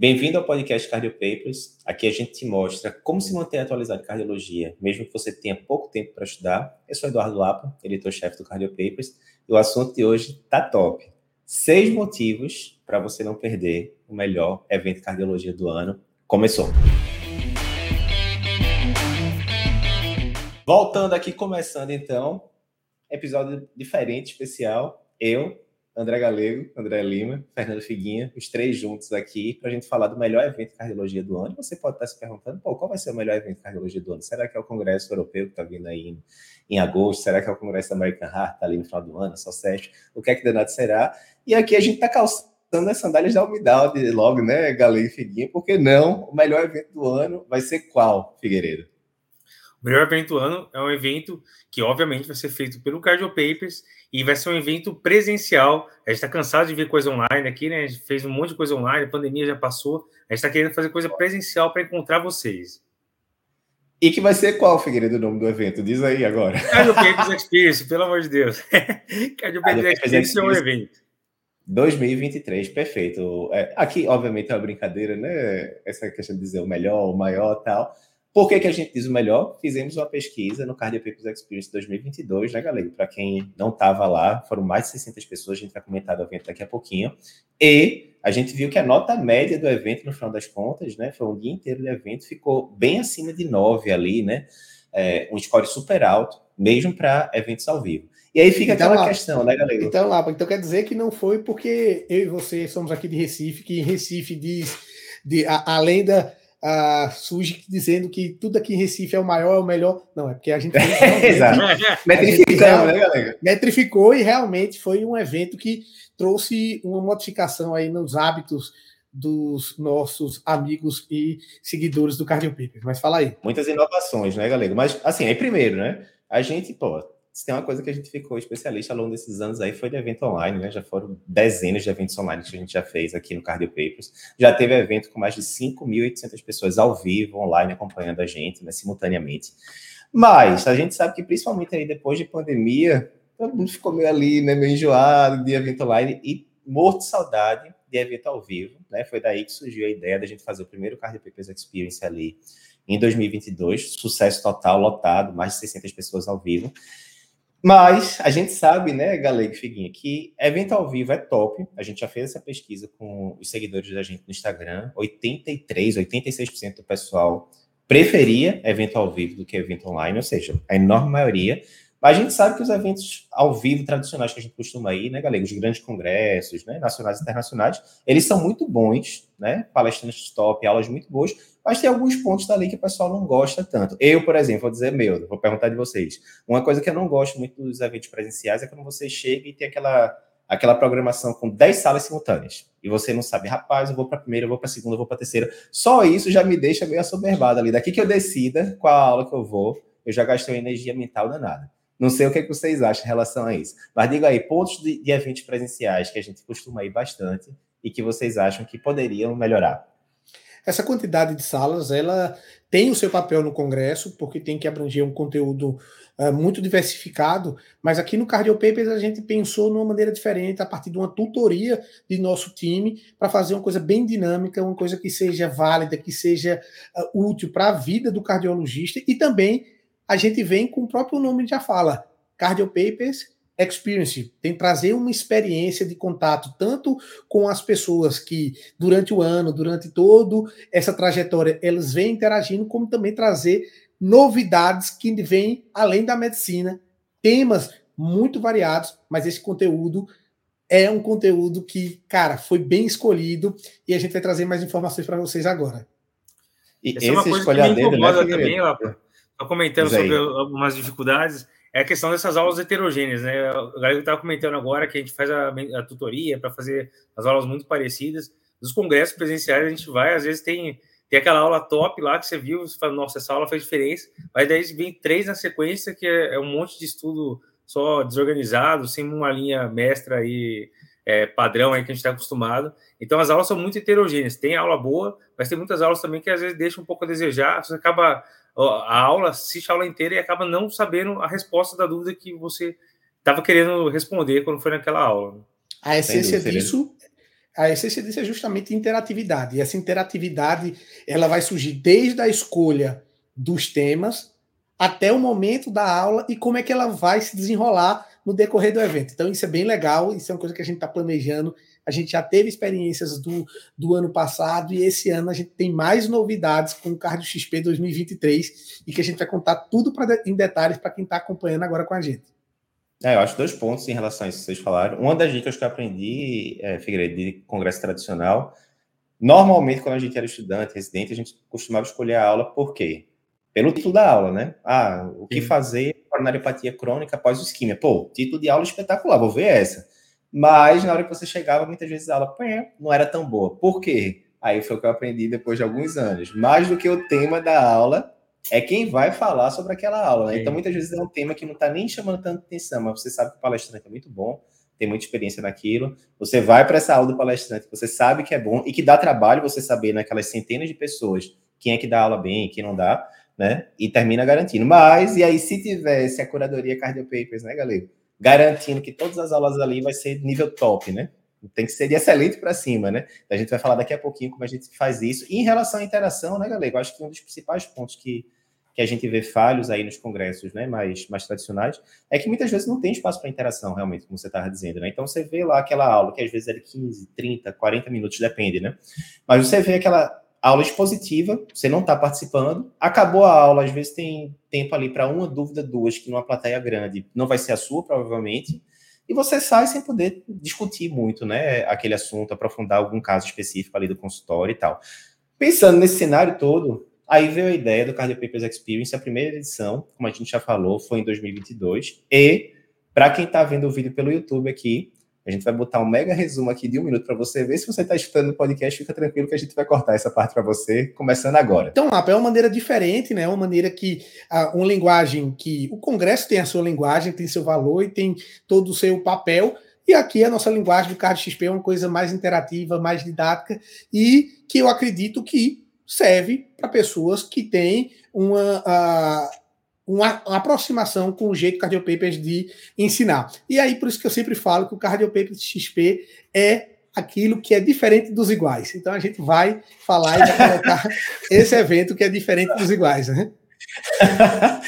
Bem-vindo ao podcast Cardio Papers. Aqui a gente te mostra como se manter atualizado em cardiologia, mesmo que você tenha pouco tempo para estudar. Eu sou Eduardo Lapa, editor-chefe do Cardio Papers, e o assunto de hoje tá top. Seis motivos para você não perder o melhor evento de cardiologia do ano. Começou! Voltando aqui, começando então, episódio diferente, especial. Eu, André Galego, André Lima, Fernando Figuinha, os três juntos aqui para a gente falar do melhor evento de cardiologia do ano. Você pode estar se perguntando, pô, qual vai ser o melhor evento de cardiologia do ano? Será que é o Congresso Europeu que está vindo aí em, em, agosto? Será que é o Congresso da American Heart, está ali no final do ano, só sete? O que é que danado será? E aqui a gente está calçando as sandálias da umidade logo, né, Galego e Figuinha? Porque não, o melhor evento do ano vai ser qual, Figueiredo? O melhor evento do ano é um evento que, obviamente, vai ser feito pelo Cardio Papers e vai ser um evento presencial. A gente está cansado de ver coisa online aqui, né? A gente fez um monte de coisa online, a pandemia já passou. A gente está querendo fazer coisa presencial para encontrar vocês. E que vai ser qual, Figueiredo, o nome do evento? Diz aí agora. Cardio Papers Experience, pelo amor de Deus. Cardio Papers Experience é um evento. 2023, perfeito. É, aqui, obviamente, é uma brincadeira, né? Essa questão de dizer o melhor, o maior tal. Por que, que a gente diz o melhor? Fizemos uma pesquisa no Cardio Papers Experience 2022, né, galera? Para quem não estava lá, foram mais de 600 pessoas, a gente vai comentar do evento daqui a pouquinho. E a gente viu que a nota média do evento, no final das contas, né, foi um dia inteiro de evento, ficou bem acima de 9 ali, né? É, um score super alto, mesmo para eventos ao vivo. E aí fica então, aquela lá, questão, né, galera? Então, lá, então quer dizer que não foi porque eu e você somos aqui de Recife, que em Recife diz, de, a, além da uh, surge dizendo que tudo aqui em Recife é o maior, é o melhor. Não, é porque a gente. Exato. Metrificou, né, galera? Metrificou e realmente foi um evento que trouxe uma modificação aí nos hábitos dos nossos amigos e seguidores do Cardio Paper. Mas fala aí. Muitas inovações, né, galera? Mas, assim, aí primeiro, né? A gente, pô, se tem uma coisa que a gente ficou especialista ao longo desses anos aí foi de evento online, né? Já foram dezenas de eventos online que a gente já fez aqui no Cardio Papers. Já teve evento com mais de 5.800 pessoas ao vivo, online, acompanhando a gente, né, simultaneamente. Mas a gente sabe que principalmente aí depois de pandemia, todo mundo ficou meio ali, né, meio enjoado de evento online e morto de saudade de evento ao vivo, né? Foi daí que surgiu a ideia da gente fazer o primeiro Cardio Papers Experience ali em 2022, sucesso total, lotado, mais de 600 pessoas ao vivo. Mas a gente sabe, né, Galego Figuinha, que evento ao vivo é top. A gente já fez essa pesquisa com os seguidores da gente no Instagram. 83, 86% do pessoal preferia evento ao vivo do que evento online, ou seja, a enorme maioria. Mas a gente sabe que os eventos ao vivo tradicionais que a gente costuma ir, né, galera, os grandes congressos, né, nacionais e internacionais, eles são muito bons, né, palestrantes top, aulas muito boas, mas tem alguns pontos dali que o pessoal não gosta tanto. Eu, por exemplo, vou dizer meu, vou perguntar de vocês. Uma coisa que eu não gosto muito dos eventos presenciais é quando você chega e tem aquela, aquela programação com 10 salas simultâneas. E você não sabe, rapaz, eu vou para a primeira, eu vou para a segunda, eu vou para a terceira. Só isso já me deixa meio assoberbado ali. Daqui que eu decida qual aula que eu vou, eu já gastei uma energia mental danada. Não sei o que, é que vocês acham em relação a isso. Mas diga aí, pontos de, de eventos presenciais que a gente costuma ir bastante e que vocês acham que poderiam melhorar. Essa quantidade de salas, ela tem o seu papel no Congresso, porque tem que abranger um conteúdo uh, muito diversificado, mas aqui no Cardio Papers a gente pensou numa maneira diferente, a partir de uma tutoria de nosso time, para fazer uma coisa bem dinâmica, uma coisa que seja válida, que seja uh, útil para a vida do cardiologista, e também a gente vem com o próprio nome já fala, Cardio Papers experience, tem trazer uma experiência de contato tanto com as pessoas que durante o ano, durante todo essa trajetória, elas vêm interagindo, como também trazer novidades que vêm além da medicina, temas muito variados, mas esse conteúdo é um conteúdo que, cara, foi bem escolhido e a gente vai trazer mais informações para vocês agora. E Essa esse é uma coisa que me né, incomoda né, também, ó, comentando sobre algumas dificuldades é a questão dessas aulas heterogêneas, né? O galera estava comentando agora que a gente faz a, a tutoria para fazer as aulas muito parecidas. Nos congressos presenciais a gente vai, às vezes tem, tem aquela aula top lá que você viu, você fala, nossa, essa aula fez diferença, mas daí vem três na sequência, que é, é um monte de estudo só desorganizado, sem uma linha mestra aí, é, padrão aí que a gente está acostumado. Então as aulas são muito heterogêneas. Tem aula boa, mas tem muitas aulas também que às vezes deixam um pouco a desejar. Você acaba a aula, assiste a aula inteira e acaba não sabendo a resposta da dúvida que você estava querendo responder quando foi naquela aula. A essência disso a essência disso é justamente interatividade. E essa interatividade ela vai surgir desde a escolha dos temas até o momento da aula e como é que ela vai se desenrolar no decorrer do evento. Então, isso é bem legal, isso é uma coisa que a gente está planejando. A gente já teve experiências do, do ano passado e esse ano a gente tem mais novidades com o Cardio XP 2023 e que a gente vai contar tudo pra, em detalhes para quem está acompanhando agora com a gente. É, eu acho dois pontos em relação a isso que vocês falaram. Uma das dicas que eu aprendi, é, Figueiredo, de congresso tradicional, normalmente quando a gente era estudante, residente, a gente costumava escolher a aula por quê? Pelo título da aula, né? Ah, o que Sim. fazer coronariopatia crônica após o isquímia? Pô, título de aula espetacular, vou ver essa. Mas na hora que você chegava, muitas vezes a aula não era tão boa. Por quê? Aí foi o que eu aprendi depois de alguns anos. Mais do que o tema da aula, é quem vai falar sobre aquela aula. Né? Então, muitas vezes é um tema que não está nem chamando tanta atenção, mas você sabe que o palestrante é muito bom, tem muita experiência naquilo. Você vai para essa aula do palestrante, você sabe que é bom e que dá trabalho você saber naquelas centenas de pessoas quem é que dá aula bem e quem não dá, né? E termina garantindo. Mas, e aí, se tivesse a curadoria Cardio Papers, né, galera? Garantindo que todas as aulas ali vai ser nível top, né? Tem que ser de excelente para cima, né? A gente vai falar daqui a pouquinho como a gente faz isso. E em relação à interação, né, galera? Eu acho que um dos principais pontos que, que a gente vê falhos aí nos congressos né, mais, mais tradicionais é que muitas vezes não tem espaço para interação, realmente, como você estava dizendo, né? Então você vê lá aquela aula, que às vezes é de 15, 30, 40 minutos, depende, né? Mas você vê aquela aula expositiva, você não está participando, acabou a aula, às vezes tem tempo ali para uma dúvida, duas, que numa plateia grande não vai ser a sua, provavelmente e você sai sem poder discutir muito, né, aquele assunto, aprofundar algum caso específico ali do consultório e tal. Pensando nesse cenário todo, aí veio a ideia do Cardio Papers Experience, a primeira edição, como a gente já falou, foi em 2022, e para quem está vendo o vídeo pelo YouTube aqui, a gente vai botar um mega resumo aqui de um minuto para você ver. Se você está escutando o podcast, fica tranquilo que a gente vai cortar essa parte para você, começando agora. Então, é uma maneira diferente, né? Uma maneira que. uma linguagem que. O Congresso tem a sua linguagem, tem seu valor e tem todo o seu papel. E aqui a nossa linguagem do Card XP é uma coisa mais interativa, mais didática e que eu acredito que serve para pessoas que têm uma, uma, uma, aproximação com o jeito Cardio Papers de ensinar. E aí, por isso que eu sempre falo que o Cardio Papers XP é aquilo que é diferente dos iguais. Então a gente vai falar e vai colocar esse evento que é diferente dos iguais, né?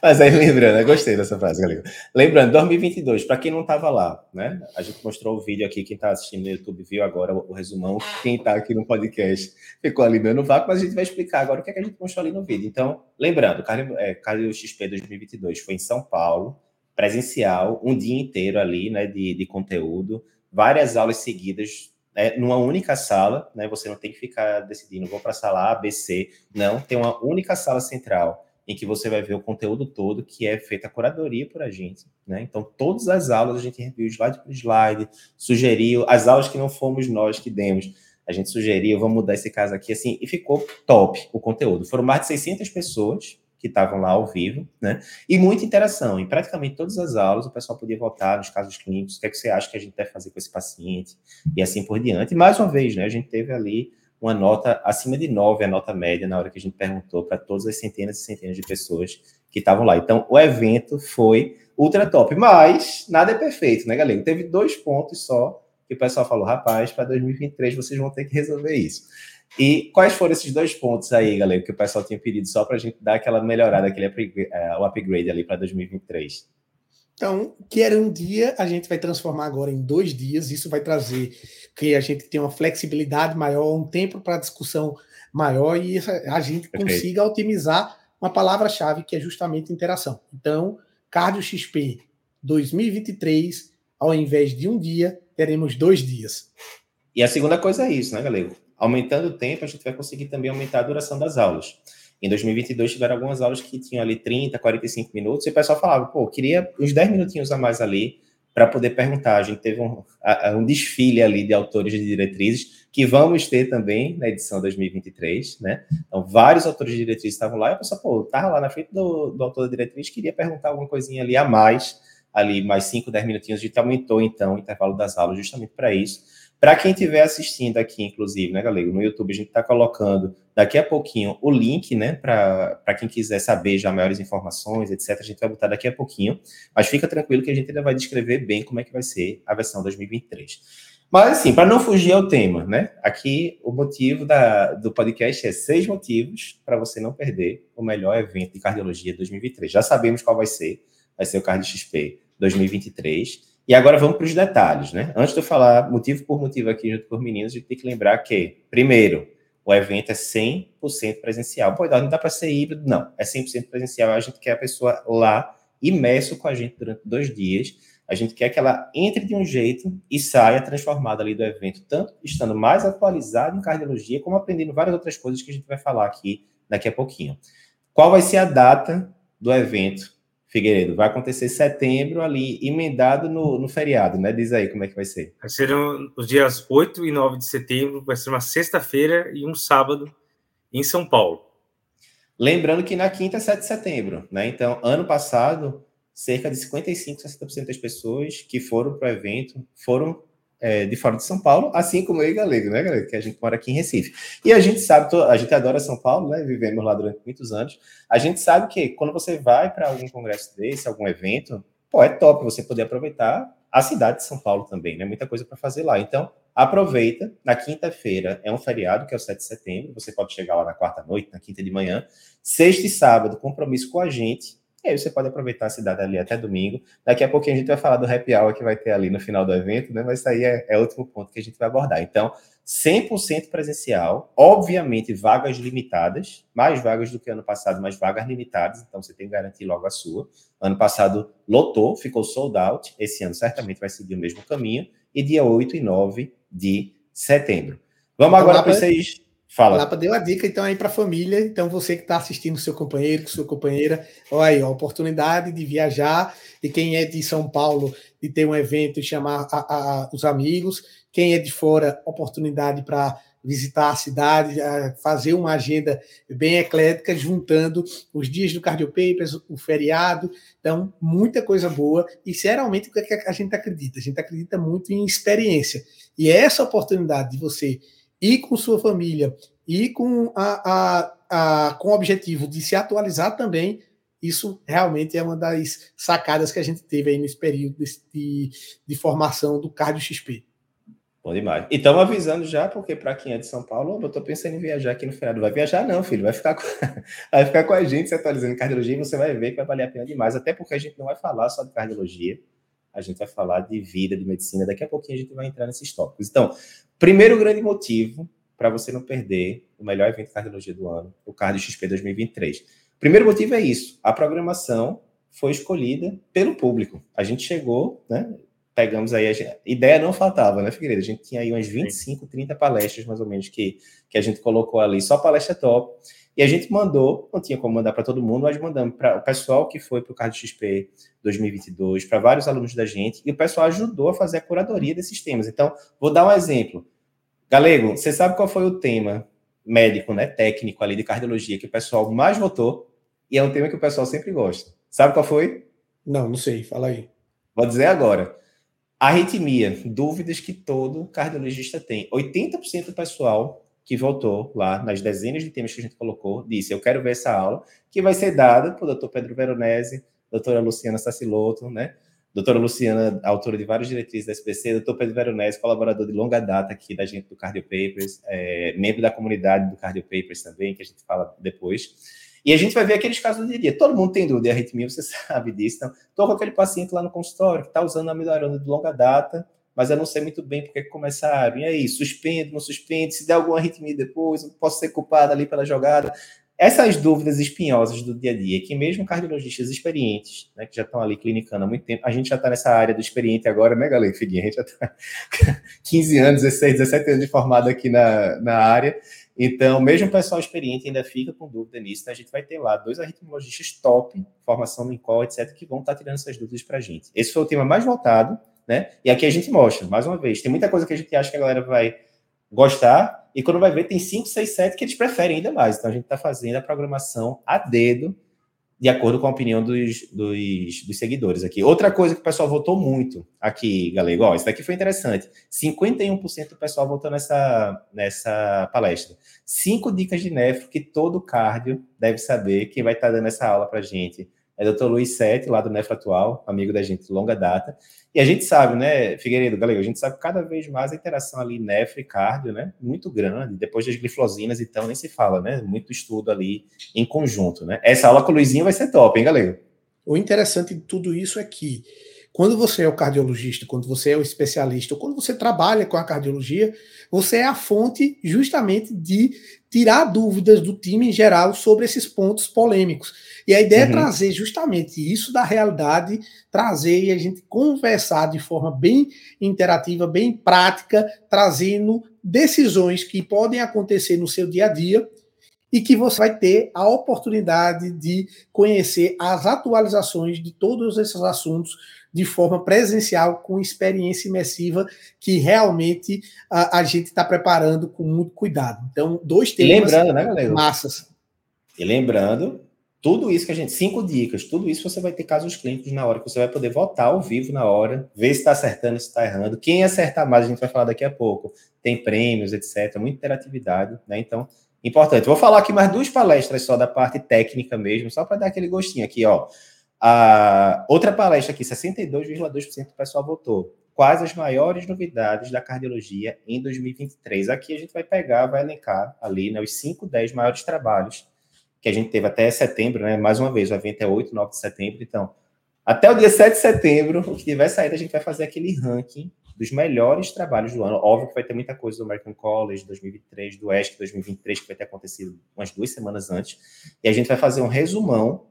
Mas aí lembrando, eu gostei dessa frase, galera. Lembrando, 2022, para quem não estava lá, né? A gente mostrou o vídeo aqui, quem está assistindo no YouTube viu agora o, resumão, quem está aqui no podcast ficou ali no vácuo, mas a gente vai explicar agora o que, é que a gente mostrou ali no vídeo. Então, lembrando, Cardio, é, XP 2022 foi em São Paulo, presencial, um dia inteiro ali, né, de, de conteúdo, várias aulas seguidas é, numa única sala, né? Você não tem que ficar decidindo, vou para a sala A, B, C. Não, tem uma única sala central em que você vai ver o conteúdo todo, que é feita a curadoria por a gente, né? Então, todas as aulas a gente reviu slide por slide, sugeriu, as aulas que não fomos nós que demos, a gente sugeriu, vamos mudar esse caso aqui, assim, e ficou top o conteúdo. Foram mais de 600 pessoas que estavam lá ao vivo, né? E muita interação. Em praticamente todas as aulas, o pessoal podia votar nos casos clínicos, o que, é que você acha que a gente deve fazer com esse paciente, e assim por diante. E mais uma vez, né? A gente teve ali uma nota acima de 9, a nota média, na hora que a gente perguntou para todas as centenas e centenas de pessoas que estavam lá. Então, o evento foi ultra top, mas nada é perfeito, né, galera? Teve dois pontos só que o pessoal falou, rapaz, para 2023 vocês vão ter que resolver isso. E quais foram esses dois pontos aí, galera, que o pessoal tinha pedido só para a gente dar aquela melhorada, aquele upgrade, uh, o upgrade ali para 2023? Então, que era um dia, a gente vai transformar agora em dois dias. Isso vai trazer que a gente tenha uma flexibilidade maior, um tempo para discussão maior e a gente Perfeito. consiga otimizar uma palavra-chave que é justamente interação. Então, Cardio XP 2023, ao invés de um dia, teremos dois dias. E a segunda coisa é isso, né, galera? aumentando o tempo, a gente vai conseguir também aumentar a duração das aulas. Em 2022 tiveram algumas aulas que tinham ali 30, 45 minutos, e o pessoal falava, pô, queria uns 10 minutinhos a mais ali para poder perguntar. A gente teve um, um, desfile ali de autores de diretrizes, que vamos ter também na edição 2023, né? Então, vários autores de diretrizes estavam lá, e o pessoal, pô, tava lá na frente do, do autor da diretriz, queria perguntar alguma coisinha ali a mais, ali mais 5, 10 minutinhos, a gente aumentou, então, o intervalo das aulas justamente para isso para quem estiver assistindo aqui, inclusive, né, galera, no YouTube, a gente está colocando daqui a pouquinho o link, né, para quem quiser saber já maiores informações, etc. A gente vai botar daqui a pouquinho, mas fica tranquilo que a gente ainda vai descrever bem como é que vai ser a versão 2023. Mas, assim, para não fugir ao tema, né? Aqui, o motivo da, do podcast é seis motivos para você não perder o melhor evento de cardiologia 2023. Já sabemos qual vai ser. Vai ser o Cardio XP 2023. E agora vamos para os detalhes, né? Antes de eu falar motivo por motivo aqui junto com os meninos, a gente tem que lembrar que, primeiro, o evento é 100% presencial. Pô, não dá para ser híbrido? Não, é 100% presencial. A gente quer a pessoa lá, imerso com a gente durante dois dias a gente quer que ela entre de um jeito e saia transformada ali do evento, tanto estando mais atualizada em cardiologia, como aprendendo várias outras coisas que a gente vai falar aqui daqui a pouquinho. Qual vai ser a data do evento, Figueiredo? Vai acontecer em setembro, ali, emendado no, no feriado, né? Diz aí como é que vai ser. Vai ser os dias 8 e 9 de setembro, vai ser uma sexta-feira e um sábado em São Paulo. Lembrando que na quinta é 7 de setembro, né? Então, ano passado, cerca de 55, 60% das pessoas que foram para o evento foram é, de fora de São Paulo, assim como eu e Galego, né, galera? Que a gente mora aqui em Recife. E a gente sabe, a gente adora São Paulo, né? Vivemos lá durante muitos anos. A gente sabe que quando você vai para algum congresso desse, algum evento, pô, é top você poder aproveitar a cidade de São Paulo também, né? Muita coisa para fazer lá. Então, aproveita. Na quinta-feira é um feriado, que é o 7 de setembro. Você pode chegar lá na quarta-noite, na quinta de manhã. Sexta e sábado, compromisso com a gente e aí você pode aproveitar a cidade ali até domingo. Daqui a pouquinho a gente vai falar do happy hour que vai ter ali no final do evento, né? Mas isso aí é, é outro ponto que a gente vai abordar. Então, 100% presencial, obviamente vagas limitadas, mais vagas do que ano passado, mas vagas limitadas, então você tem que garantir logo a sua. Ano passado lotou, ficou sold out, esse ano certamente vai seguir o mesmo caminho, e dia 8 e 9 de setembro. Vamos agora para vocês Fala. Lapa deu a dica, então, aí para a família. Então, você que está assistindo seu companheiro, com sua companheira, olha aí, a oportunidade de viajar. E quem é de São Paulo, de ter um evento e chamar a, a, os amigos. Quem é de fora, oportunidade para visitar a cidade, fazer uma agenda bem eclética, juntando os dias do Cardio Papers, o feriado. Então, muita coisa boa. E, geralmente, o que é a gente acredita? A gente acredita muito em experiência. E essa oportunidade de você e com sua família e com, a, a, a, com o objetivo de se atualizar também, isso realmente é uma das sacadas que a gente teve aí nesse período de, de formação do Cardio XP. Bom demais. E estamos avisando já, porque para quem é de São Paulo, eu estou pensando em viajar aqui no feriado. Vai viajar, não, filho. Vai ficar com, vai ficar com a gente se atualizando em cardiologia e você vai ver que vai valer a pena demais. Até porque a gente não vai falar só de cardiologia, a gente vai falar de vida, de medicina. Daqui a pouquinho a gente vai entrar nesses tópicos. Então, Primeiro grande motivo para você não perder o melhor evento de cardiologia do ano, o Cardio XP 2023. Primeiro motivo é isso: a programação foi escolhida pelo público. A gente chegou, né? Pegamos aí, a gente, ideia não faltava, né, Figueiredo? A gente tinha aí umas 25, 30 palestras, mais ou menos, que, que a gente colocou ali, só palestra top. E a gente mandou, não tinha como mandar para todo mundo, mas mandamos para o pessoal que foi para o Cardio XP 2022, para vários alunos da gente, e o pessoal ajudou a fazer a curadoria desses temas. Então, vou dar um exemplo. Galego, você sabe qual foi o tema médico, né, técnico ali de cardiologia que o pessoal mais votou? E é um tema que o pessoal sempre gosta. Sabe qual foi? Não, não sei, fala aí. Vou dizer agora. Arritmia, dúvidas que todo cardiologista tem. 80% do pessoal que voltou lá nas dezenas de temas que a gente colocou, disse: Eu quero ver essa aula, que vai ser dada por doutor Pedro Veronese, doutora Luciana Saciloto, né? Doutora Luciana, autora de várias diretrizes da SPC, doutor Pedro Veronese, colaborador de longa data aqui da gente do Cardio Papers, é, membro da comunidade do Cardio Papers também, que a gente fala depois. E a gente vai ver aqueles casos do dia a dia. Todo mundo tem dúvida de arritmia, você sabe disso. Então, estou com aquele paciente lá no consultório que está usando a amidorona de longa data, mas eu não sei muito bem porque começaram. E aí, suspende, não suspende? Se der alguma arritmia depois, posso ser culpado ali pela jogada. Essas dúvidas espinhosas do dia a dia, que mesmo cardiologistas experientes, né, que já estão ali clinicando há muito tempo, a gente já está nessa área do experiente agora, né, galera? Figuinha, a gente já está 15 anos, 16, 17 anos de formado aqui na, na área. Então, mesmo o pessoal experiente ainda fica com dúvida nisso, né? a gente vai ter lá dois arritmologistas top, formação no INCOL, etc., que vão estar tá tirando essas dúvidas para a gente. Esse foi o tema mais voltado né? E aqui a gente mostra, mais uma vez, tem muita coisa que a gente acha que a galera vai gostar, e quando vai ver, tem 5, 6, 7 que eles preferem ainda mais. Então a gente está fazendo a programação a dedo, de acordo com a opinião dos, dos, dos, seguidores aqui. Outra coisa que o pessoal votou muito aqui, galego, ó, isso daqui foi interessante. 51% do pessoal votou nessa, nessa palestra. Cinco dicas de nefro que todo cardio deve saber, que vai estar tá dando essa aula para gente é Dr. Luiz Sete, lá do Nefra Atual, amigo da gente, longa data. E a gente sabe, né, Figueiredo, galera, a gente sabe cada vez mais a interação ali nefra e cardio, né, muito grande. Depois das glifosinas, então, nem se fala, né, muito estudo ali em conjunto, né. Essa aula com o Luizinho vai ser top, hein, galera? O interessante de tudo isso é que quando você é o cardiologista, quando você é o especialista, ou quando você trabalha com a cardiologia, você é a fonte justamente de tirar dúvidas do time em geral sobre esses pontos polêmicos. E a ideia é uhum. é trazer justamente isso da realidade, trazer e a gente conversar de forma bem interativa, bem prática, trazendo decisões que podem acontecer no seu dia a dia e que você vai ter a oportunidade de conhecer as atualizações de todos esses assuntos de forma presencial, com experiência imersiva, que realmente a, a gente está preparando com muito cuidado. Então, dois temas lembrando, né, galera? massas. E lembrando, tudo isso que a gente, cinco dicas, tudo isso você vai ter casos clínicos na hora, que você vai poder votar ao vivo na hora, ver se está acertando, se está errando. Quem acertar mais, a gente vai falar daqui a pouco. Tem prêmios, etc. Muita interatividade, né? Então, importante. Vou falar aqui mais duas palestras só da parte técnica mesmo, só para dar aquele gostinho aqui, ó. Outra palestra aqui, 62,2% do pessoal votou. Quais as maiores novidades da cardiologia em 2023? Aqui a gente vai pegar, vai elencar ali né, os 5, 10 maiores trabalhos que a gente teve até setembro, né? Mais uma vez, o evento é 8, 9 de setembro. Então, até o dia 7 de setembro, o que tiver saído, a gente vai fazer aquele ranking dos melhores trabalhos do ano. Óbvio que vai ter muita coisa do American College 2023, do ESC 2023, que vai ter acontecido umas duas semanas antes. E a gente vai fazer um resumão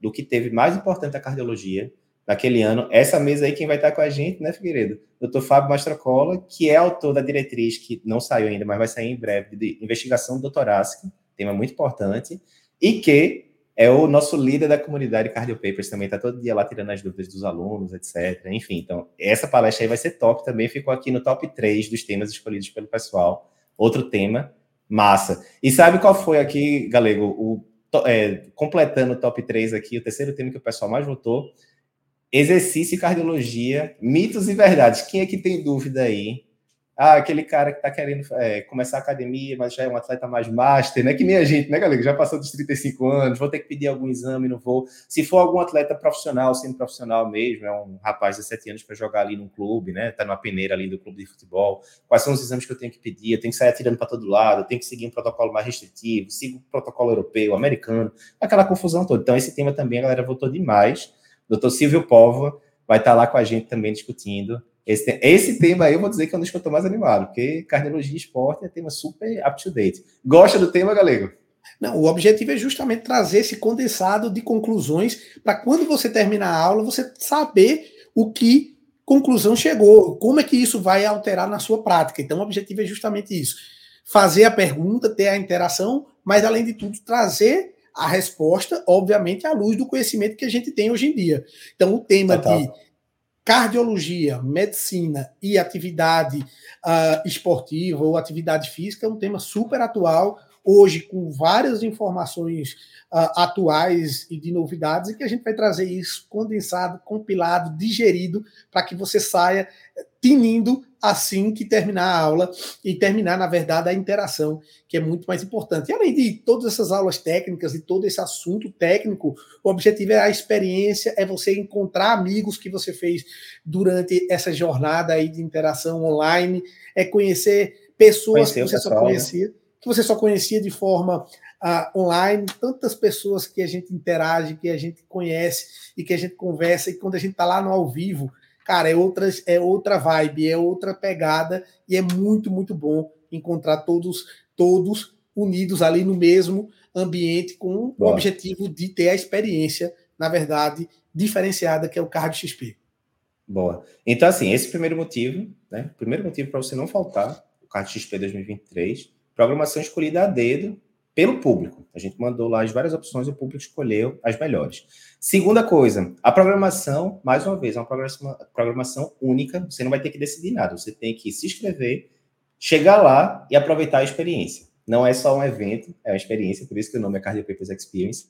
do que teve mais importante da cardiologia naquele ano. Essa mesa aí, quem vai estar com a gente, né, Figueiredo? Doutor Fábio Mastrocola, que é autor da diretriz, que não saiu ainda, mas vai sair em breve, de investigação doutorásica, tema muito importante, e que é o nosso líder da comunidade Cardio Papers, também está todo dia lá tirando as dúvidas dos alunos, etc. Enfim, então, essa palestra aí vai ser top também, ficou aqui no top 3 dos temas escolhidos pelo pessoal. Outro tema, massa. E sabe qual foi aqui, Galego, o é, completando o top 3 aqui, o terceiro tema que o pessoal mais votou, exercício e cardiologia, mitos e verdades. Quem é que tem dúvida aí? Ah, aquele cara que está querendo é, começar a academia, mas já é um atleta mais master, né? Que nem a gente, né, galera? Já passou dos 35 anos, vou ter que pedir algum exame, não vou. Se for algum atleta profissional, sendo profissional mesmo, é um rapaz de 17 anos para jogar ali num clube, né? Tá numa peneira ali do clube de futebol. Quais são os exames que eu tenho que pedir? Eu tenho que sair atirando para todo lado, eu tenho que seguir um protocolo mais restritivo, sigo o protocolo europeu, americano, aquela confusão toda. Então, esse tema também a galera votou demais. Doutor Silvio Povo vai estar tá lá com a gente também discutindo esse, esse tema aí eu vou dizer que é um dos que eu estou mais animado, porque cardiologia e esporte é tema super up-to-date. Gosta do tema, galego? Não, o objetivo é justamente trazer esse condensado de conclusões para quando você terminar a aula, você saber o que conclusão chegou, como é que isso vai alterar na sua prática. Então, o objetivo é justamente isso: fazer a pergunta, ter a interação, mas além de tudo, trazer a resposta, obviamente, à luz do conhecimento que a gente tem hoje em dia. Então, o tema Total. de cardiologia, medicina e atividade uh, esportiva ou atividade física é um tema super atual, hoje com várias informações uh, atuais e de novidades, e que a gente vai trazer isso condensado, compilado, digerido, para que você saia tinindo assim que terminar a aula e terminar, na verdade, a interação, que é muito mais importante. E além de todas essas aulas técnicas e todo esse assunto técnico, o objetivo é a experiência, é você encontrar amigos que você fez durante essa jornada aí de interação online, é conhecer pessoas Conhecer que você pessoal, só né? conhecia, né? que você só conhecia de forma uh, online, tantas pessoas que a gente interage, que a gente conhece e que a gente conversa, e quando a gente está lá no ao vivo, cara, é outra, é outra vibe, é outra pegada e é muito, muito bom encontrar todos, todos unidos ali no mesmo ambiente com Boa. o objetivo de ter a experiência, na verdade, diferenciada que é o Card XP. Boa. Então, assim, esse primeiro motivo, né? Primeiro motivo para você não faltar, o Card XP 2023, programação escolhida a dedo pelo público. A gente mandou lá as várias opções o público escolheu as melhores. Segunda coisa, a programação, mais uma vez, é uma programação, única, você não vai ter que decidir nada, você tem que se inscrever, chegar lá e aproveitar a experiência. Não é só um evento, é uma experiência, por isso que o nome é Cardio Papers Experience.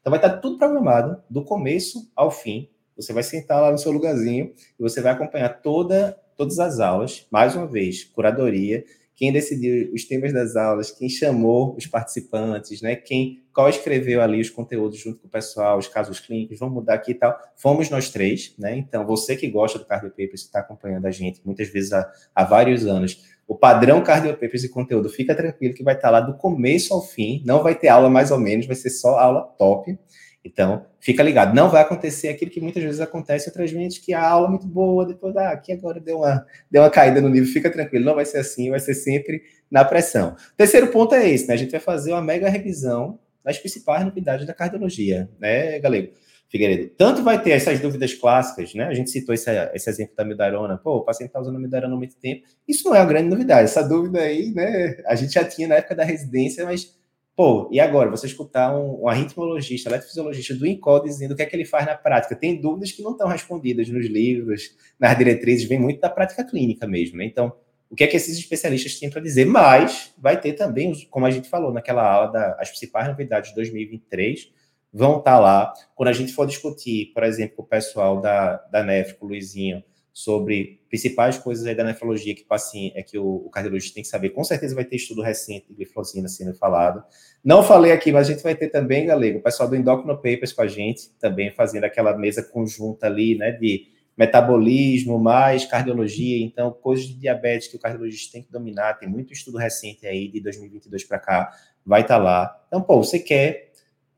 Então vai estar tudo programado, do começo ao fim. Você vai sentar lá no seu lugarzinho e você vai acompanhar toda, todas as aulas, mais uma vez, curadoria, quem decidiu os temas das aulas, quem chamou os participantes, né? Quem qual escreveu ali os conteúdos junto com o pessoal, os casos clínicos, vamos mudar aqui e tal. Fomos nós três, né? Então, você que gosta do Cardio Papers, está acompanhando a gente muitas vezes há, há vários anos, o padrão Cardio Papers e conteúdo, fica tranquilo que vai estar lá do começo ao fim, não vai ter aula mais ou menos, vai ser só aula top. Então, fica ligado. Não vai acontecer aquilo que muitas vezes acontece outras vezes, que a aula é muito boa, depois, ah, aqui agora deu uma, deu uma caída no nível, fica tranquilo. Não vai ser assim, vai ser sempre na pressão. Terceiro ponto é esse, né? A gente vai fazer uma mega revisão das principais novidades da cardiologia, né, Galego? Figueiredo. Tanto vai ter essas dúvidas clássicas, né? A gente citou esse, esse exemplo da midarona. Pô, o paciente está usando a midarona há muito tempo. Isso não é uma grande novidade. Essa dúvida aí, né? A gente já tinha na época da residência, mas Pô, e agora, você escutar um, um arritmologista, eletrofisiologista do INCOL dizendo o que é que ele faz na prática, tem dúvidas que não estão respondidas nos livros, nas diretrizes, vem muito da prática clínica mesmo, né? Então, o que é que esses especialistas têm para dizer? Mas vai ter também, como a gente falou naquela aula, da, as principais novidades de 2023 vão estar tá lá. Quando a gente for discutir, por exemplo, o pessoal da, da NEF, com o Luizinho, sobre principais coisas aí da nefrologia que, é que o, o, cardiologista tem que saber. Com certeza vai ter estudo recente de glifosina sendo falado. Não falei aqui, mas a gente vai ter também, galego, o pessoal do Endocrino Papers com a gente, também fazendo aquela mesa conjunta ali, né, de metabolismo mais cardiologia, então coisas de diabetes que o cardiologista tem que dominar, tem muito estudo recente aí de 2022 para cá, vai estar tá lá. Então, pô, você quer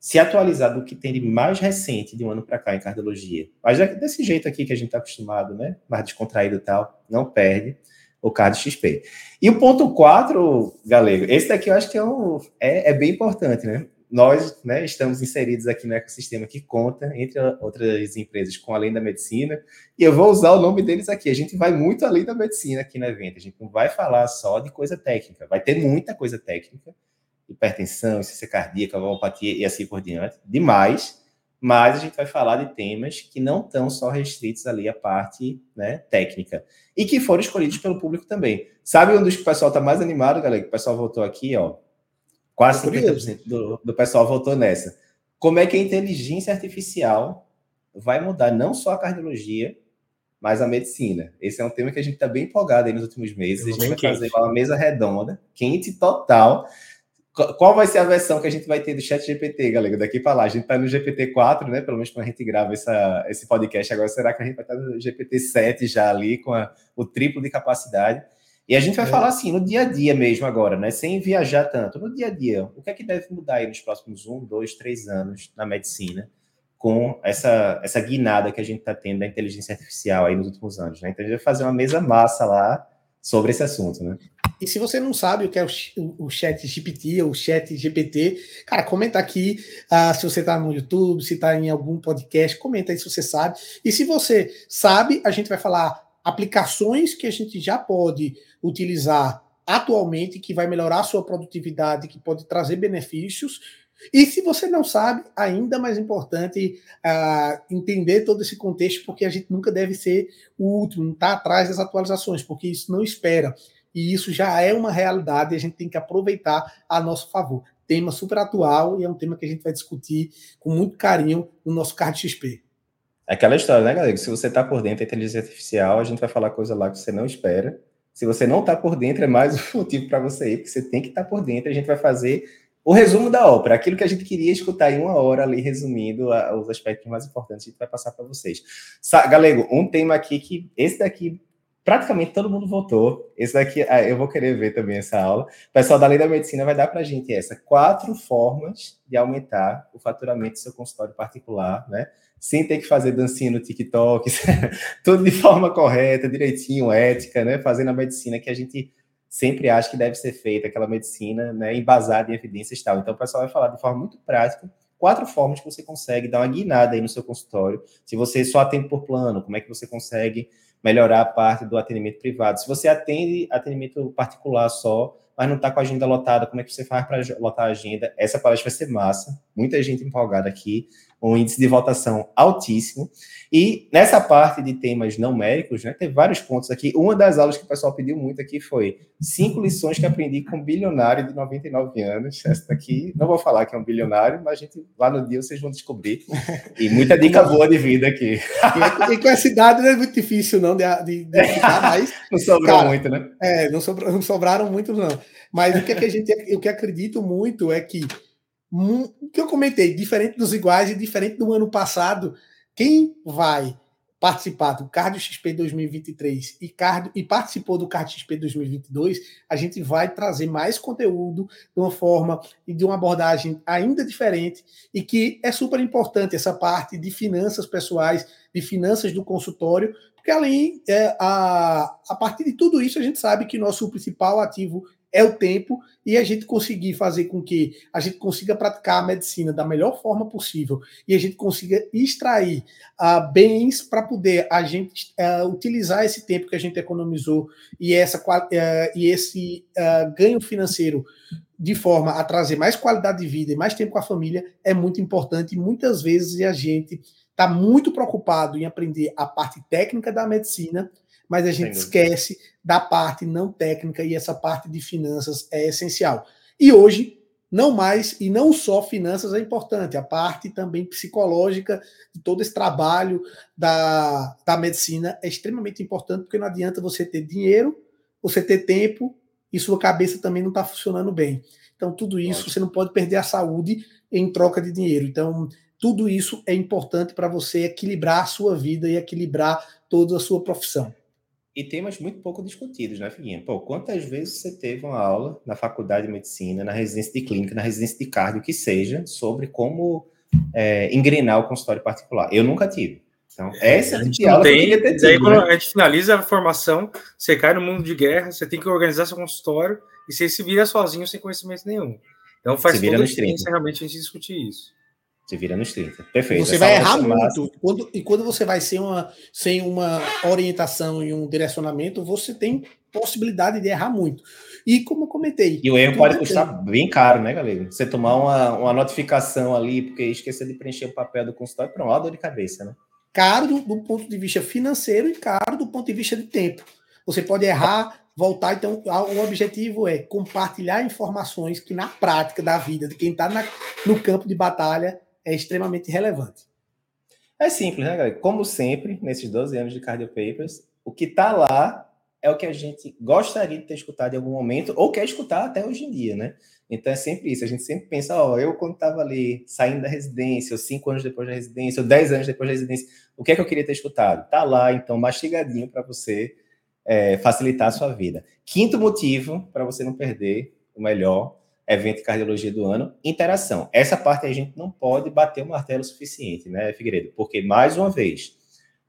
se atualizar do que tem de mais recente de um ano para cá em cardiologia. Mas é desse jeito aqui que a gente está acostumado, né? Mais descontraído e tal, não perde o Cardio XP. E o ponto 4, Galego, esse daqui eu acho que é, um, é, é, bem importante, né? Nós né, estamos inseridos aqui no ecossistema que conta, entre outras empresas, com além da medicina, e eu vou usar o nome deles aqui. A gente vai muito além da medicina aqui no evento. A gente não vai falar só de coisa técnica, vai ter muita coisa técnica, hipertensão, insuficiência cardíaca, valvopatia e assim por diante, demais, mas a gente vai falar de temas que não estão só restritos ali à parte né, técnica e que foram escolhidos pelo público também. Sabe onde o pessoal está mais animado, galera? Que o pessoal voltou aqui, ó. Quase 50% do, do pessoal voltou nessa. Como é que a inteligência artificial vai mudar não só a cardiologia, mas a medicina. Esse é um tema que a gente está bem empolgado aí nos últimos meses. A gente vai quente. fazer uma mesa redonda, quente total, qual vai ser a versão que a gente vai ter do chat GPT, galera? Daqui para lá. A gente está no GPT-4, né? Pelo menos quando a gente grava essa, esse podcast. Agora, será que a gente vai estar no GPT-7 já ali, com a, o triplo de capacidade? E a gente vai é. falar assim, no dia a dia mesmo agora, né? Sem viajar tanto. No dia a dia, o que é que deve mudar aí nos próximos um, dois, três anos na medicina? com essa, essa guinada que a gente está tendo da inteligência artificial aí nos últimos anos, né? Então a gente vai fazer uma mesa massa lá sobre esse assunto, né? E se você não sabe o que é o, o chat GPT ou o chat GPT, cara, comenta aqui uh, se você está no YouTube, se está em algum podcast, comenta aí se você sabe. E se você sabe, a gente vai falar aplicações que a gente já pode utilizar atualmente, que vai melhorar a sua produtividade, que pode trazer benefícios. E se você não sabe, ainda mais importante uh, entender todo esse contexto, porque a gente nunca deve ser o último, não está atrás das atualizações, porque isso não espera e isso já é uma realidade e a gente tem que aproveitar a nosso favor. Tema super atual e é um tema que a gente vai discutir com muito carinho no nosso Card XP. É aquela história, né, galera? Se você está por dentro da inteligência artificial, a gente vai falar coisa lá que você não espera. Se você não está por dentro, é mais um motivo para você ir, porque você tem que estar tá por dentro. A gente vai fazer o resumo da ópera, aquilo que a gente queria escutar em uma hora ali, resumindo a, os aspectos mais importantes, a gente vai passar para vocês. Sa Galego, um tema aqui que esse daqui praticamente todo mundo votou. Esse daqui, ah, eu vou querer ver também essa aula. O pessoal da Lei da Medicina vai dar para a gente essa quatro formas de aumentar o faturamento do seu consultório particular, né? Sem ter que fazer dancinha no TikTok, tudo de forma correta, direitinho, ética, né? Fazendo a medicina que a gente sempre acha que deve ser feita, aquela medicina, né? Embasada em evidências e tal. Então, o pessoal vai falar de forma muito prática quatro formas que você consegue dar uma guinada aí no seu consultório. Se você só atende por plano, como é que você consegue melhorar a parte do atendimento privado. Se você atende atendimento particular só, mas não está com a agenda lotada, como é que você faz para lotar a agenda? Essa palestra vai ser massa, muita gente empolgada aqui, um índice de votação altíssimo. E nessa parte de temas não médicos, né, tem vários pontos aqui. Uma das aulas que o pessoal pediu muito aqui foi cinco lições que aprendi com um bilionário de 99 anos. Essa daqui, não vou falar que é um bilionário, mas a gente, lá no dia vocês vão descobrir. E muita dica boa de vida aqui. E, com essa idade não é muito difícil, não, de, de, de ficar, mas... Não sobrou cara, muito, né? É, não, sobra, não sobraram muito, não. Mas o que, é que a gente, o que acredito muito é que que eu comentei, diferente dos iguais e diferente do ano passado, quem vai participar do Cardio XP 2023 e, cardio, e participou do Cardio XP 2022, a gente vai trazer mais conteúdo de uma forma e de uma abordagem ainda diferente e que é super importante essa parte de finanças pessoais, de finanças do consultório, porque além, é, a, a partir de tudo isso, a gente sabe que nosso principal ativo é o tempo e a gente conseguir fazer com que a gente consiga praticar a medicina da melhor forma possível e a gente consiga extrair uh, bens para poder a gente uh, utilizar esse tempo que a gente economizou e, essa, uh, e esse ganho financeiro de forma a trazer mais qualidade de vida e mais tempo com a família é muito importante e muitas vezes a gente está muito preocupado em aprender a parte técnica da medicina mas a gente esquece da parte não técnica e essa parte de finanças é essencial. E hoje, não mais e não só finanças é importante, a parte também psicológica de todo esse trabalho da, da medicina é extremamente importante, porque não adianta você ter dinheiro, você ter tempo e sua cabeça também não está funcionando bem. Então, tudo isso você não pode perder a saúde em troca de dinheiro. Então, tudo isso é importante para você equilibrar a sua vida e equilibrar toda a sua profissão e temas muito pouco discutidos, né, Figuinha? Pô, quantas vezes você teve uma aula na faculdade de medicina, na residência de clínica, na residência de cardio, que seja, sobre como é, engrenar o consultório particular? Eu nunca tive. Então, é, essa a gente aula tem, ter tido, daí, né? quando a gente finaliza a formação, você cai no mundo de guerra, você tem que organizar seu consultório e você se vira sozinho sem conhecimento nenhum. Então faz toda a diferença realmente a gente discutir isso. Se vira nos 30. Perfeito. Você Essa vai errar muito. Quando, e quando você vai sem uma, sem uma orientação e um direcionamento, você tem possibilidade de errar muito. E como eu comentei. E o erro pode custar bem caro, né, galera? Você tomar uma, uma notificação ali, porque esquecer de preencher o papel do consultório, para uma dor de cabeça, né? Caro do, do, ponto de vista financeiro e caro do ponto de vista de tempo. Você pode errar, voltar. Então, o objetivo é compartilhar informações que, na prática da vida de quem está no campo de batalha, é extremamente relevante. É simples, né, galera? Como sempre, nesses 12 anos de Cardio Papers, o que está lá é o que a gente gostaria de ter escutado em algum momento, ou quer escutar até hoje em dia, né? Então é sempre isso. A gente sempre pensa, ó, eu quando estava ali saindo da residência, ou cinco anos depois da residência, ou dez anos depois da residência, o que é que eu queria ter escutado? Tá lá, então, mastigadinho para você é, facilitar a sua vida. Quinto motivo para você não perder o melhor evento de cardiologia do ano, interação. Essa parte a gente não pode bater o martelo suficiente, né, Figueiredo? Porque, mais uma vez,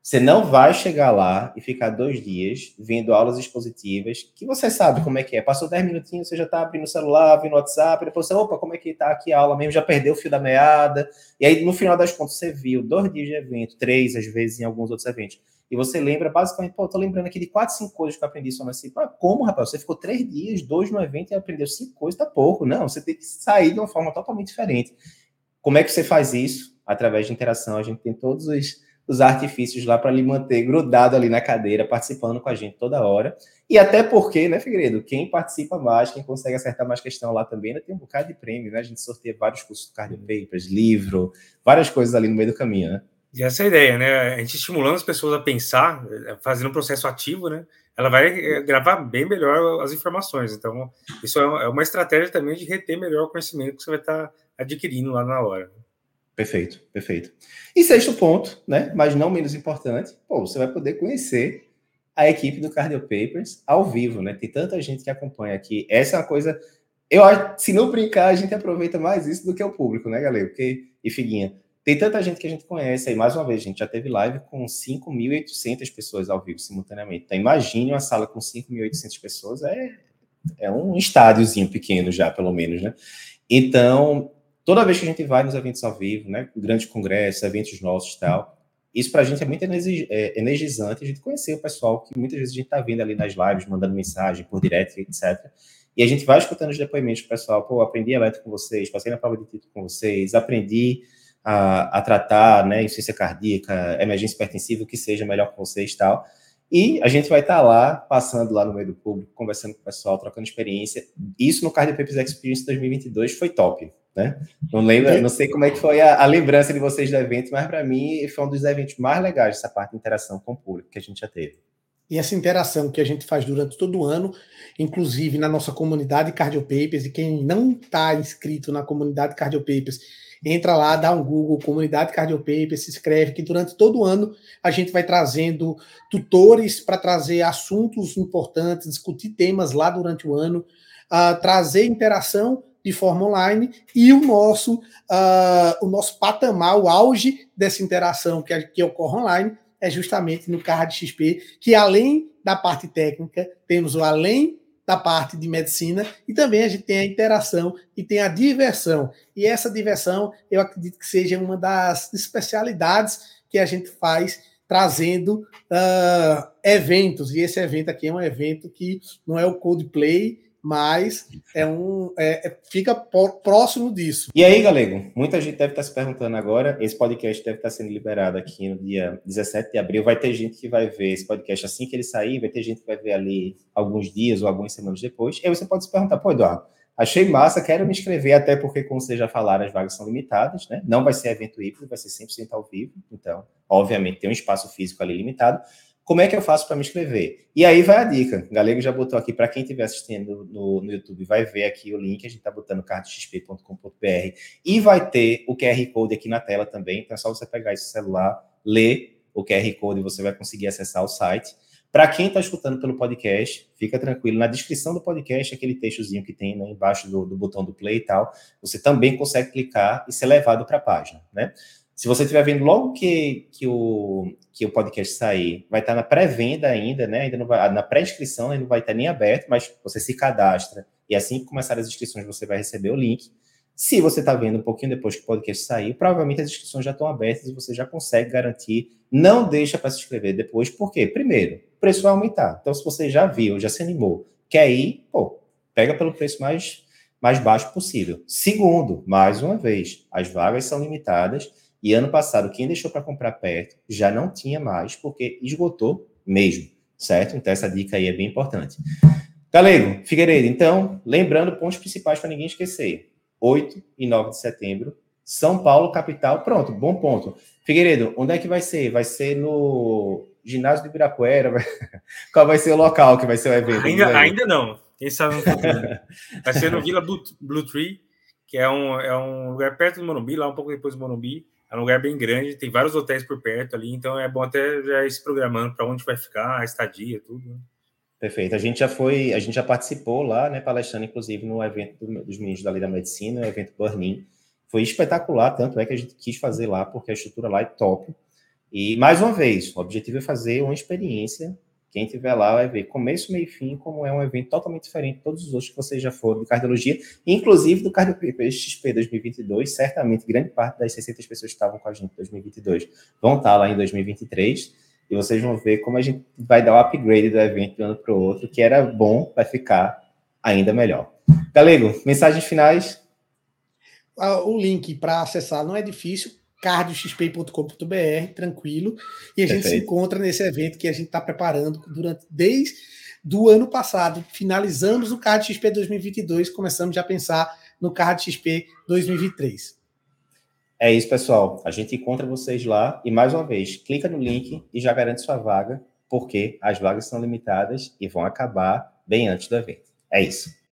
você não vai chegar lá e ficar dois dias vendo aulas expositivas, que você sabe como é que é. Passou dez minutinhos, você já está abrindo o celular, abrindo o WhatsApp, depois você, opa, como é que está aqui a aula mesmo? Já perdeu o fio da meada. E aí, no final das contas, você viu dois dias de evento, três, às vezes, em alguns outros eventos e você lembra basicamente, pô, tô lembrando aqui de quatro, cinco coisas que eu aprendi só assim, ah, como, rapaz? Você ficou três dias, dois no evento e aprendeu cinco coisas, tá pouco. Não, você tem que sair de uma forma totalmente diferente. Como é que você faz isso? Através de interação, a gente tem todos os, os artifícios lá para lhe manter grudado ali na cadeira, participando com a gente toda hora. E até porque, né, Figueiredo, quem participa mais, quem consegue acertar mais questão lá também, ainda tem um bocado de prêmio, né? A gente sorteia vários cursos do Cardio Papers, livro, várias coisas ali no meio do caminho, né? E essa é a ideia, né? A gente estimulando as pessoas a pensar, eh, fazendo um processo ativo, né? Ela vai eh, gravar bem melhor as informações. Então, isso é, é uma estratégia também de reter melhor o conhecimento que você vai estar adquirindo lá na hora. Perfeito, perfeito. E sexto ponto, né? Mas não menos importante, pô, você vai poder conhecer a equipe do Cardio Papers ao vivo, né? Tem tanta gente que acompanha aqui. Essa é uma coisa. Eu acho, se não brincar, a gente aproveita mais isso do que o público, né, galera? Porque, e Figuinha, tem tanta gente que a gente conhece aí, mais uma vez, a gente já teve live com 5.800 pessoas ao vivo simultaneamente. Então, imagine uma sala com 5.800 pessoas, é, é um estádiozinho pequeno já, pelo menos, né? Então, toda vez que a gente vai nos eventos ao vivo, né, grandes congressos, eventos nossos e tal, isso para a gente é muito é, energizante, a gente conhecer o pessoal que muitas vezes a gente está vendo ali nas lives, mandando mensagem por direct, etc. E a gente vai escutando os depoimentos do pessoal, pô, aprendi elétrico com vocês, passei na prova de título com vocês, aprendi a, a tratar, né, insuficiência cardíaca, emergência hipertensiva, o que seja melhor para vocês e tal. E a gente vai estar tá lá, passando lá no meio do público, conversando com o pessoal, trocando experiência. Isso no Cardio Papers Experience 2022 foi top, né? Não lembro, não sei como é que foi a, a lembrança de vocês do evento, mas para mim foi um dos eventos mais legais essa parte de interação com o público que a gente já teve. E essa interação que a gente faz durante todo o ano, inclusive na nossa comunidade Cardio Papers, e quem não está inscrito na comunidade Cardio Papers, entra lá, dá um Google, comunidade Cardio Papers, se inscreve, que durante todo o ano a gente vai trazendo tutores para trazer assuntos importantes, discutir temas lá durante o ano, uh, trazer interação de forma online e o nosso, uh, o nosso patamar, o auge dessa interação que, que ocorre online é justamente no Card XP, que além da parte técnica, temos o além da parte de medicina e também a gente tem a interação e tem a diversão. E essa diversão, eu acredito que seja uma das especialidades que a gente faz trazendo uh, eventos. E esse evento aqui é um evento que não é o Codeplay, mas é um é, é, fica próximo disso. E aí, Galego, muita gente deve estar se perguntando agora, esse podcast deve estar sendo liberado aqui no dia 17 de abril, vai ter gente que vai ver esse podcast assim que ele sair, vai ter gente que vai ver ali alguns dias ou algumas semanas depois, e aí você pode se perguntar, pô, Eduardo, achei massa, quero me inscrever, até porque, como vocês já falaram, as vagas são limitadas, né? Não vai ser evento híbrido, vai ser 100% ao vivo, então, obviamente, tem um espaço físico ali limitado, como é que eu faço para me inscrever? E aí vai a dica. O Galego já botou aqui, para quem estiver assistindo no, no, YouTube, vai ver aqui o link, a gente está botando cardoxp.com.br e vai ter o QR Code aqui na tela também. Então é só você pegar esse celular, ler o QR Code e você vai conseguir acessar o site. Para quem está escutando pelo podcast, fica tranquilo. Na descrição do podcast, aquele textozinho que tem né, embaixo do, do botão do play e tal, você também consegue clicar e ser levado para a página, né? Se você estiver vendo logo que, que, o, que o podcast sair, vai estar na pré-venda ainda, né? Ainda não vai, na pré-inscrição ainda não vai estar nem aberto, mas você se cadastra e assim que começar as inscrições você vai receber o link. Se você está vendo um pouquinho depois que o podcast sair, provavelmente as inscrições já estão abertas e você já consegue garantir. Não deixa para se inscrever depois, por quê? Primeiro, o preço vai aumentar. Então, se você já viu, já se animou, quer ir, pô, pega pelo preço mais, mais baixo possível. Segundo, mais uma vez, as vagas são limitadas e ano passado, quem deixou para comprar perto já não tinha mais, porque esgotou mesmo, certo? Então, essa dica aí é bem importante. Galego, Figueiredo, então, lembrando pontos principais para ninguém esquecer: 8 e 9 de setembro, São Paulo, capital. Pronto, bom ponto. Figueiredo, onde é que vai ser? Vai ser no ginásio de Ibirapuera? Qual vai ser o local que vai ser o evento? Ainda, ainda não. Quem sabe no Vai ser no Vila Blue, Blue Tree, que é um, é um lugar perto do Morumbi, lá um pouco depois do Morumbi. É um lugar bem grande, tem vários hotéis por perto ali, então é bom até já ir se programando para onde vai ficar, a estadia, tudo. Né? Perfeito. A gente já foi, a gente já participou lá, né, palestrando, inclusive, no evento dos meninos da Lei da Medicina, o evento Burnin. Foi espetacular, tanto é que a gente quis fazer lá, porque a estrutura lá é top. E, mais uma vez, o objetivo é fazer uma experiência quem tiver lá vai ver começo, meio e fim, como é um evento totalmente diferente de todos os outros que vocês já foram de cardiologia, inclusive do Cardio XP 2022. Certamente, grande parte das 600 pessoas que estavam com a gente em 2022 vão estar lá em 2023. E vocês vão ver como a gente vai dar o upgrade do evento de um ano para o outro, que era bom, vai ficar ainda melhor. Galego, mensagens finais? Ah, o link para acessar não é difícil cardioxp.com.br, tranquilo. E a gente se encontra nesse evento que a gente está preparando durante desde do ano passado. Finalizamos o Card XP 2022, começamos já a pensar no Card XP 2023. É isso, pessoal. A gente encontra vocês lá e mais uma vez, clica no link e já garante sua vaga, porque as vagas são limitadas e vão acabar bem antes do evento. É isso.